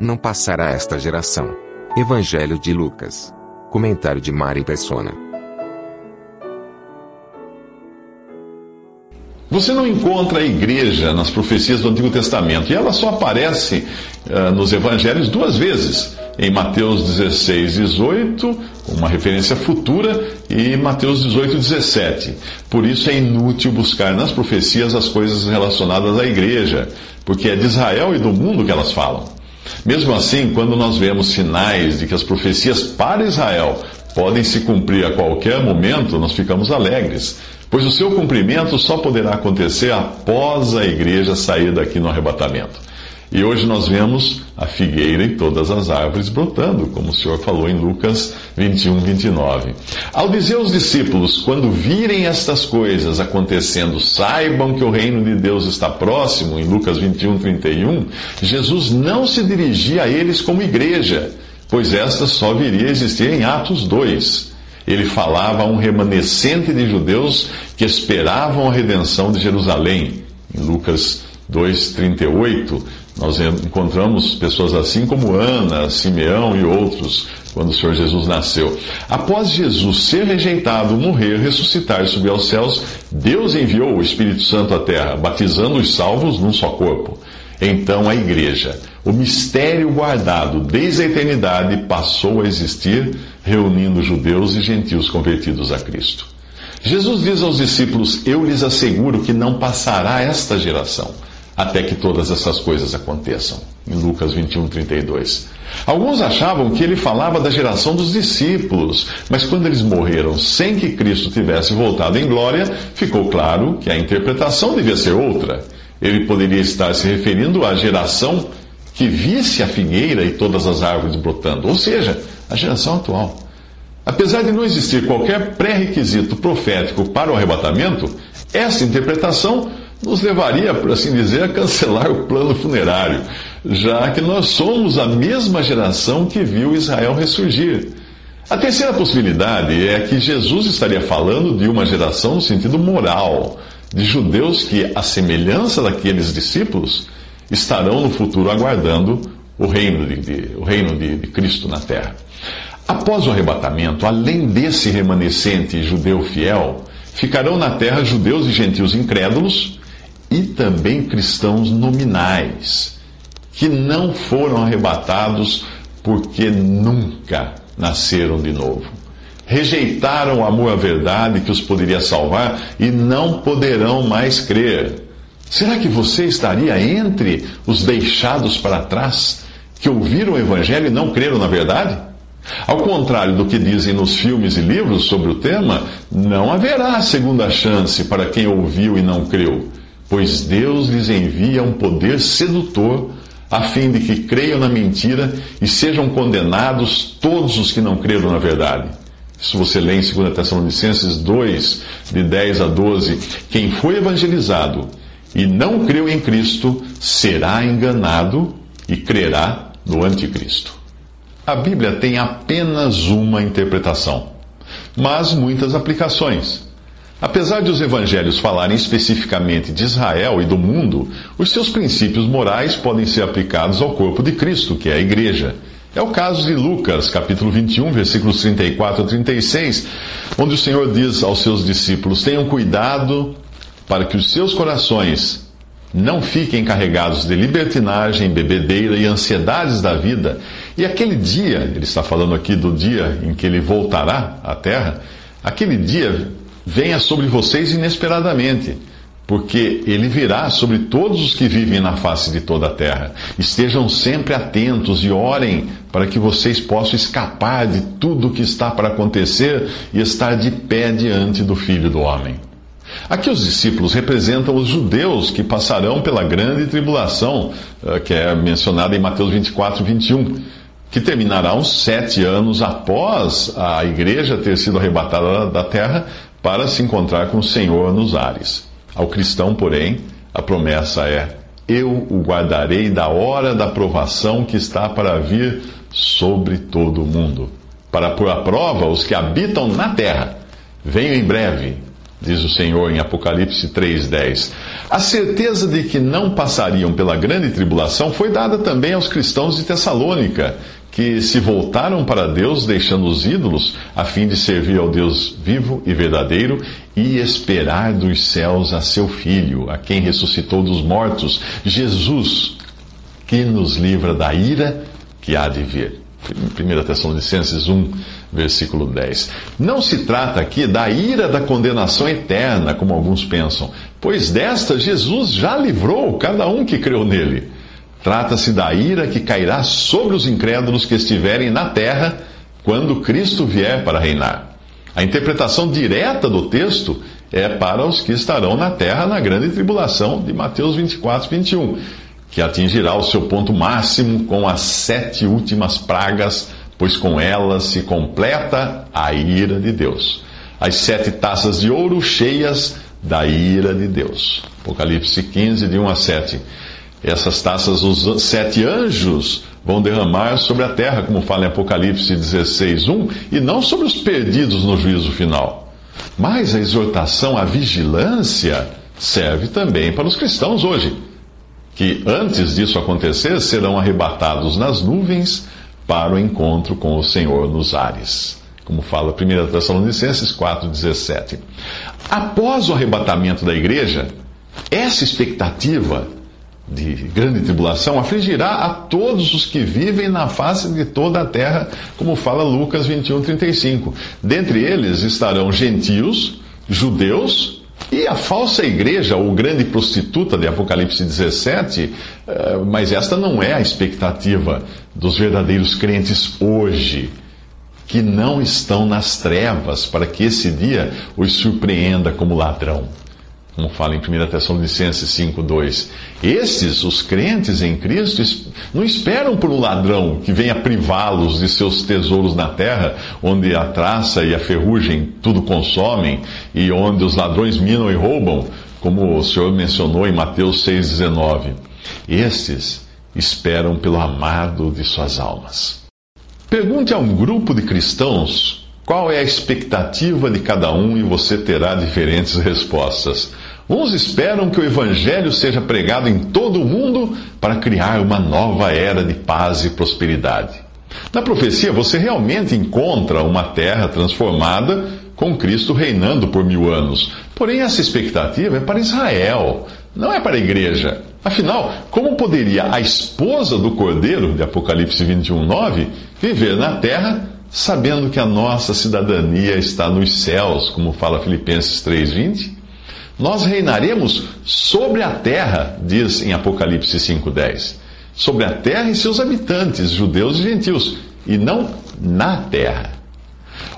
Não passará esta geração. Evangelho de Lucas. Comentário de Mari Persona. Você não encontra a igreja nas profecias do Antigo Testamento, e ela só aparece uh, nos evangelhos duas vezes. Em Mateus 16, 18, uma referência futura, e Mateus 18, 17. Por isso é inútil buscar nas profecias as coisas relacionadas à igreja, porque é de Israel e do mundo que elas falam. Mesmo assim, quando nós vemos sinais de que as profecias para Israel podem se cumprir a qualquer momento, nós ficamos alegres, pois o seu cumprimento só poderá acontecer após a igreja sair daqui no arrebatamento. E hoje nós vemos a figueira e todas as árvores brotando, como o Senhor falou em Lucas 21, 29. Ao dizer aos discípulos, quando virem estas coisas acontecendo, saibam que o reino de Deus está próximo, em Lucas 21, 31, Jesus não se dirigia a eles como igreja, pois esta só viria a existir em Atos 2. Ele falava a um remanescente de judeus que esperavam a redenção de Jerusalém, em Lucas 2,38. Nós encontramos pessoas assim como Ana, Simeão e outros, quando o Senhor Jesus nasceu. Após Jesus ser rejeitado, morrer, ressuscitar e subir aos céus, Deus enviou o Espírito Santo à terra, batizando os salvos num só corpo. Então a igreja, o mistério guardado desde a eternidade, passou a existir, reunindo judeus e gentios convertidos a Cristo. Jesus diz aos discípulos: Eu lhes asseguro que não passará esta geração até que todas essas coisas aconteçam. Em Lucas 21, 32. Alguns achavam que ele falava da geração dos discípulos, mas quando eles morreram sem que Cristo tivesse voltado em glória, ficou claro que a interpretação devia ser outra. Ele poderia estar se referindo à geração que visse a figueira e todas as árvores brotando, ou seja, a geração atual. Apesar de não existir qualquer pré-requisito profético para o arrebatamento, essa interpretação nos levaria, por assim dizer, a cancelar o plano funerário, já que nós somos a mesma geração que viu Israel ressurgir. A terceira possibilidade é que Jesus estaria falando de uma geração no sentido moral, de judeus que, à semelhança daqueles discípulos, estarão no futuro aguardando o reino de, de o reino de, de Cristo na terra. Após o arrebatamento, além desse remanescente judeu fiel, ficarão na terra judeus e gentios incrédulos e também cristãos nominais, que não foram arrebatados porque nunca nasceram de novo. Rejeitaram o amor à verdade que os poderia salvar e não poderão mais crer. Será que você estaria entre os deixados para trás, que ouviram o Evangelho e não creram na verdade? Ao contrário do que dizem nos filmes e livros sobre o tema, não haverá segunda chance para quem ouviu e não creu pois Deus lhes envia um poder sedutor, a fim de que creiam na mentira e sejam condenados todos os que não creram na verdade. Isso você lê em 2 Tessalonicenses 2, de 10 a 12. Quem foi evangelizado e não creu em Cristo será enganado e crerá no Anticristo. A Bíblia tem apenas uma interpretação, mas muitas aplicações. Apesar de os evangelhos falarem especificamente de Israel e do mundo, os seus princípios morais podem ser aplicados ao corpo de Cristo, que é a igreja. É o caso de Lucas, capítulo 21, versículos 34 a 36, onde o Senhor diz aos seus discípulos: Tenham cuidado para que os seus corações não fiquem carregados de libertinagem, bebedeira e ansiedades da vida. E aquele dia, ele está falando aqui do dia em que ele voltará à terra, aquele dia venha sobre vocês inesperadamente, porque ele virá sobre todos os que vivem na face de toda a terra. Estejam sempre atentos e orem para que vocês possam escapar de tudo o que está para acontecer e estar de pé diante do Filho do Homem. Aqui os discípulos representam os judeus que passarão pela grande tribulação, eh, que é mencionada em Mateus 24, 21, que terminará uns sete anos após a igreja ter sido arrebatada da terra para se encontrar com o Senhor nos ares. Ao cristão, porém, a promessa é: Eu o guardarei da hora da provação que está para vir sobre todo o mundo, para pôr à prova os que habitam na terra. Venho em breve, diz o Senhor em Apocalipse 3:10. A certeza de que não passariam pela grande tribulação foi dada também aos cristãos de Tessalônica, que se voltaram para Deus, deixando os ídolos, a fim de servir ao Deus vivo e verdadeiro e esperar dos céus a seu Filho, a quem ressuscitou dos mortos, Jesus, que nos livra da ira que há de vir. 1 Tessalonicenses 1, versículo 10. Não se trata aqui da ira da condenação eterna, como alguns pensam, pois desta Jesus já livrou cada um que creu nele. Trata-se da ira que cairá sobre os incrédulos que estiverem na terra quando Cristo vier para reinar. A interpretação direta do texto é para os que estarão na terra na grande tribulação de Mateus 24, 21, que atingirá o seu ponto máximo com as sete últimas pragas, pois com elas se completa a ira de Deus. As sete taças de ouro cheias da ira de Deus. Apocalipse 15, de 1 a 7. Essas taças os sete anjos vão derramar sobre a terra, como fala em Apocalipse 16, 1, e não sobre os perdidos no juízo final. Mas a exortação à vigilância serve também para os cristãos hoje, que antes disso acontecer serão arrebatados nas nuvens para o encontro com o Senhor nos ares. Como fala 1 Tessalonicenses 4,17. Após o arrebatamento da igreja, essa expectativa de grande tribulação afligirá a todos os que vivem na face de toda a terra, como fala Lucas 21, 35. Dentre eles estarão gentios, judeus e a falsa igreja, ou grande prostituta de Apocalipse 17, eh, mas esta não é a expectativa dos verdadeiros crentes hoje, que não estão nas trevas, para que esse dia os surpreenda como ladrão como fala em 1 Tessalonicenses 5,2. Estes, os crentes em Cristo, não esperam por um ladrão que venha privá-los de seus tesouros na terra, onde a traça e a ferrugem tudo consomem, e onde os ladrões minam e roubam, como o Senhor mencionou em Mateus 6,19. Estes esperam pelo amado de suas almas. Pergunte a um grupo de cristãos qual é a expectativa de cada um e você terá diferentes respostas. Uns esperam que o Evangelho seja pregado em todo o mundo para criar uma nova era de paz e prosperidade. Na profecia, você realmente encontra uma terra transformada com Cristo reinando por mil anos. Porém, essa expectativa é para Israel, não é para a igreja. Afinal, como poderia a esposa do cordeiro, de Apocalipse 21, 9, viver na terra sabendo que a nossa cidadania está nos céus, como fala Filipenses 3,20? Nós reinaremos sobre a terra, diz em Apocalipse 5,10. Sobre a terra e seus habitantes, judeus e gentios, e não na terra.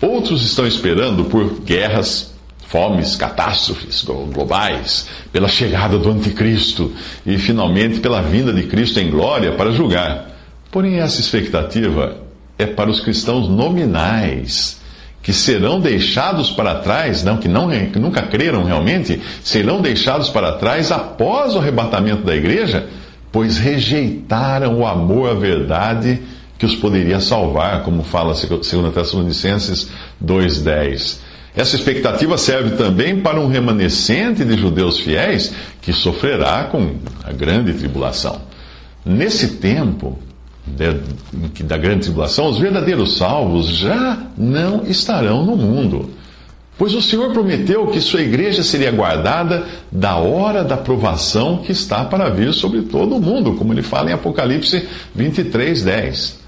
Outros estão esperando por guerras, fomes, catástrofes globais, pela chegada do Anticristo e finalmente pela vinda de Cristo em glória para julgar. Porém, essa expectativa é para os cristãos nominais que serão deixados para trás, não que, não, que nunca creram realmente, serão deixados para trás após o arrebatamento da igreja, pois rejeitaram o amor à verdade que os poderia salvar, como fala 2 Tessalonicenses 2,10. Essa expectativa serve também para um remanescente de judeus fiéis que sofrerá com a grande tribulação. Nesse tempo, da grande tribulação, os verdadeiros salvos já não estarão no mundo. Pois o Senhor prometeu que sua igreja seria guardada da hora da provação que está para vir sobre todo o mundo, como ele fala em Apocalipse 23, 10.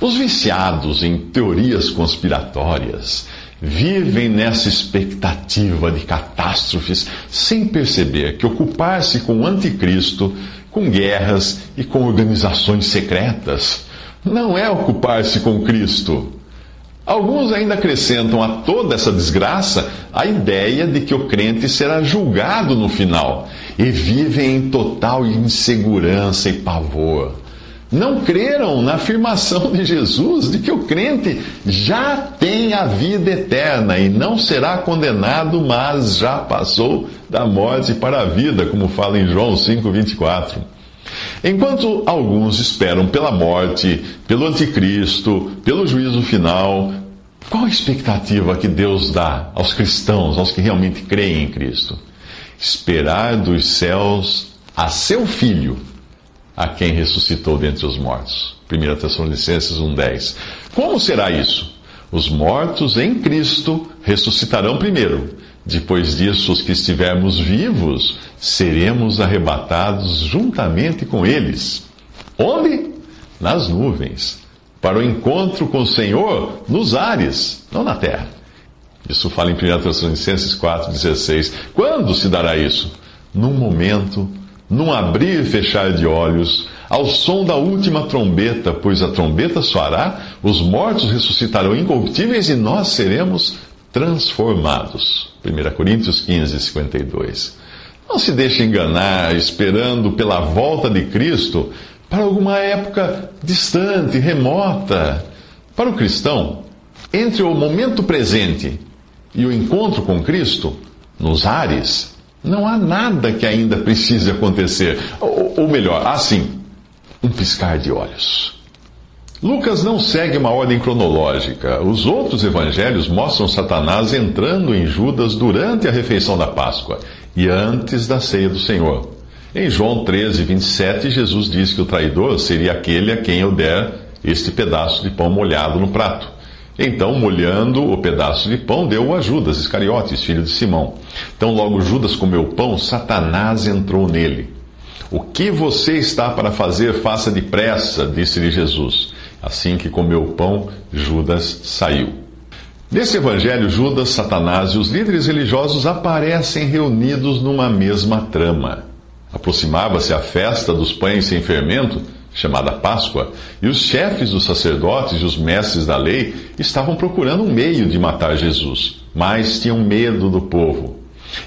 Os viciados em teorias conspiratórias vivem nessa expectativa de catástrofes sem perceber que ocupar-se com o anticristo com guerras e com organizações secretas. Não é ocupar-se com Cristo. Alguns ainda acrescentam a toda essa desgraça a ideia de que o crente será julgado no final e vivem em total insegurança e pavor. Não creram na afirmação de Jesus de que o crente já tem a vida eterna e não será condenado, mas já passou da morte para a vida, como fala em João 5,24. Enquanto alguns esperam pela morte, pelo anticristo, pelo juízo final, qual a expectativa que Deus dá aos cristãos, aos que realmente creem em Cristo? Esperar dos céus a seu filho, a quem ressuscitou dentre os mortos. 1 Tessalonicenses 1,10. Como será isso? Os mortos em Cristo ressuscitarão primeiro. Depois disso, os que estivermos vivos seremos arrebatados juntamente com eles. Onde? Nas nuvens. Para o encontro com o Senhor nos ares, não na terra. Isso fala em 1 Tessalonicenses 4,16. Quando se dará isso? Num momento, num abrir e fechar de olhos, ao som da última trombeta, pois a trombeta soará, os mortos ressuscitarão incorruptíveis e nós seremos transformados. 1 Coríntios 15, 52. Não se deixe enganar esperando pela volta de Cristo para alguma época distante, remota. Para o cristão, entre o momento presente e o encontro com Cristo, nos ares, não há nada que ainda precise acontecer. Ou, ou melhor, há sim, um piscar de olhos. Lucas não segue uma ordem cronológica. Os outros evangelhos mostram Satanás entrando em Judas durante a refeição da Páscoa e antes da ceia do Senhor. Em João 13, 27, Jesus diz que o traidor seria aquele a quem eu der este pedaço de pão molhado no prato. Então, molhando o pedaço de pão, deu a Judas Iscariotes, filho de Simão. Então, logo Judas comeu o pão, Satanás entrou nele. O que você está para fazer, faça depressa, disse-lhe Jesus. Assim que comeu o pão, Judas saiu. Nesse evangelho, Judas, Satanás e os líderes religiosos aparecem reunidos numa mesma trama. Aproximava-se a festa dos pães sem fermento chamada Páscoa, e os chefes dos sacerdotes e os mestres da lei estavam procurando um meio de matar Jesus, mas tinham medo do povo.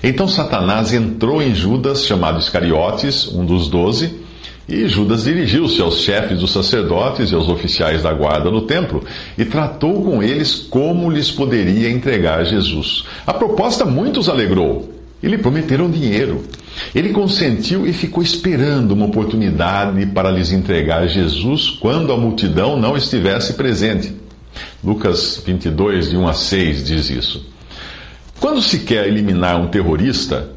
Então Satanás entrou em Judas, chamado Iscariotes, um dos doze, e Judas dirigiu-se aos chefes dos sacerdotes e aos oficiais da guarda no templo e tratou com eles como lhes poderia entregar Jesus. A proposta muitos alegrou e lhe prometeram dinheiro. Ele consentiu e ficou esperando uma oportunidade para lhes entregar Jesus quando a multidão não estivesse presente. Lucas 22, de 1 a 6 diz isso. Quando se quer eliminar um terrorista,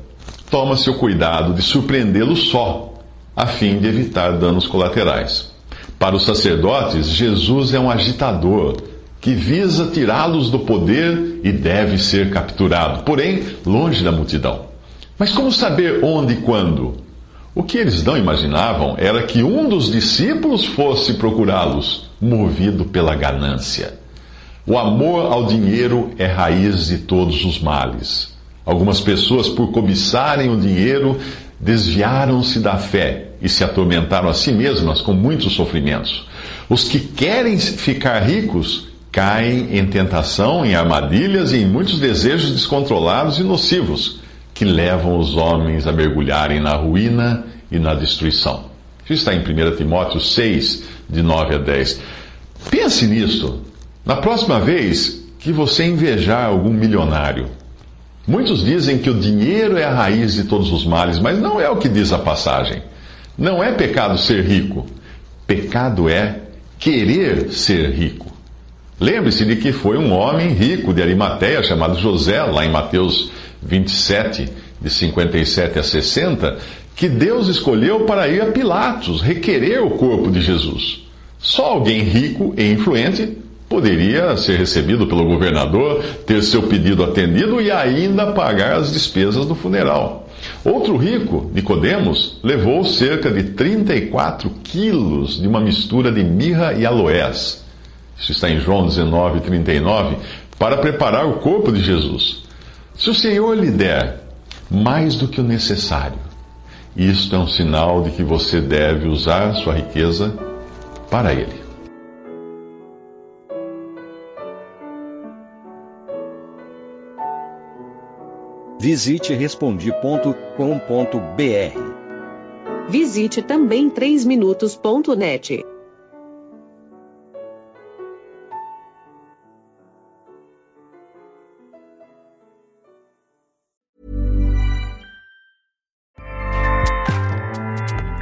toma-se o cuidado de surpreendê-lo só, a fim de evitar danos colaterais. Para os sacerdotes, Jesus é um agitador que visa tirá-los do poder e deve ser capturado, porém longe da multidão. Mas como saber onde e quando? O que eles não imaginavam era que um dos discípulos fosse procurá-los, movido pela ganância. O amor ao dinheiro é raiz de todos os males. Algumas pessoas, por cobiçarem o dinheiro, desviaram-se da fé e se atormentaram a si mesmas com muitos sofrimentos. Os que querem ficar ricos caem em tentação, em armadilhas e em muitos desejos descontrolados e nocivos que levam os homens a mergulharem na ruína e na destruição. Isso está em 1 Timóteo 6, de 9 a 10. Pense nisso. Na próxima vez que você invejar algum milionário, muitos dizem que o dinheiro é a raiz de todos os males, mas não é o que diz a passagem. Não é pecado ser rico. Pecado é querer ser rico. Lembre-se de que foi um homem rico de Arimateia chamado José, lá em Mateus 27, de 57 a 60, que Deus escolheu para ir a Pilatos requerer o corpo de Jesus. Só alguém rico e influente poderia ser recebido pelo governador, ter seu pedido atendido e ainda pagar as despesas do funeral. Outro rico, Nicodemos, levou cerca de 34 quilos de uma mistura de mirra e aloés. Isso está em João 19, 39. Para preparar o corpo de Jesus. Se o Senhor lhe der mais do que o necessário, isto é um sinal de que você deve usar sua riqueza para Ele. Visite respondi.com.br. Visite também 3minutos.net.